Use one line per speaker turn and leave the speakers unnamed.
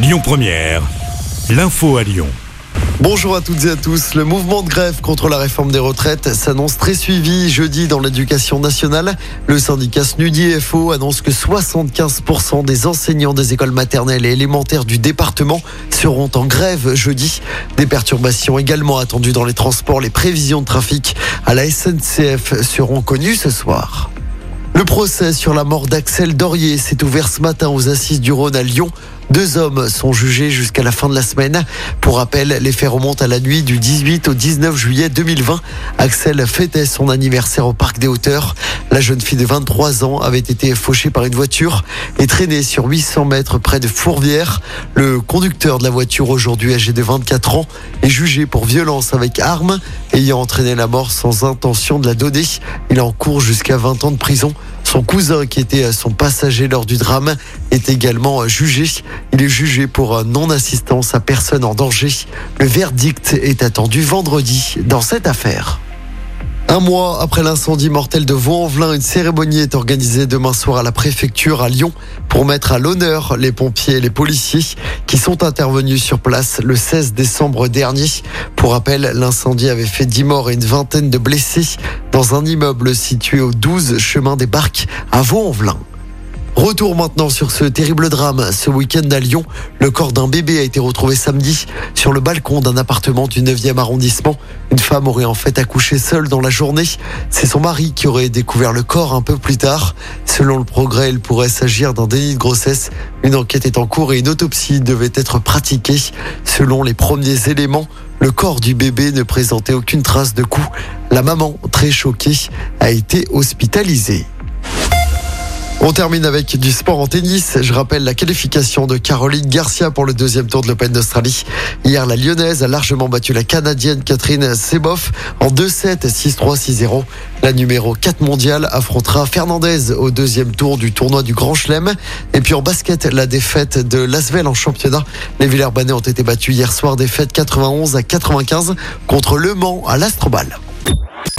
Lyon Première, l'info à Lyon.
Bonjour à toutes et à tous. Le mouvement de grève contre la réforme des retraites s'annonce très suivi jeudi dans l'éducation nationale. Le syndicat SNUDI FO annonce que 75% des enseignants des écoles maternelles et élémentaires du département seront en grève jeudi. Des perturbations également attendues dans les transports. Les prévisions de trafic à la SNCF seront connues ce soir. Le procès sur la mort d'Axel Dorier s'est ouvert ce matin aux assises du Rhône à Lyon. Deux hommes sont jugés jusqu'à la fin de la semaine. Pour rappel, les faits remontent à la nuit du 18 au 19 juillet 2020. Axel fêtait son anniversaire au Parc des Hauteurs. La jeune fille de 23 ans avait été fauchée par une voiture et traînée sur 800 mètres près de Fourvière. Le conducteur de la voiture, aujourd'hui âgé de 24 ans, est jugé pour violence avec arme ayant entraîné la mort sans intention de la donner. Il en court jusqu'à 20 ans de prison. Son cousin, qui était son passager lors du drame, est également jugé. Il est jugé pour non-assistance à personne en danger. Le verdict est attendu vendredi dans cette affaire. Un mois après l'incendie mortel de Vaux-en-Velin, une cérémonie est organisée demain soir à la préfecture à Lyon pour mettre à l'honneur les pompiers et les policiers qui sont intervenus sur place le 16 décembre dernier. Pour rappel, l'incendie avait fait 10 morts et une vingtaine de blessés dans un immeuble situé au 12 chemin des Barques à Vaux-en-Velin. Retour maintenant sur ce terrible drame. Ce week-end à Lyon, le corps d'un bébé a été retrouvé samedi sur le balcon d'un appartement du 9e arrondissement. Une femme aurait en fait accouché seule dans la journée. C'est son mari qui aurait découvert le corps un peu plus tard. Selon le progrès, il pourrait s'agir d'un déni de grossesse. Une enquête est en cours et une autopsie devait être pratiquée. Selon les premiers éléments, le corps du bébé ne présentait aucune trace de coup. La maman, très choquée, a été hospitalisée. On termine avec du sport en tennis. Je rappelle la qualification de Caroline Garcia pour le deuxième tour de l'Open d'Australie. Hier, la Lyonnaise a largement battu la Canadienne Catherine Seboff en 2-7, 6-3, 6-0. La numéro 4 mondiale affrontera Fernandez au deuxième tour du tournoi du Grand Chelem. Et puis en basket, la défaite de Lasvel en championnat. Les Villers-Banais ont été battus hier soir, défaite 91 à 95 contre Le Mans à l'Astrobal.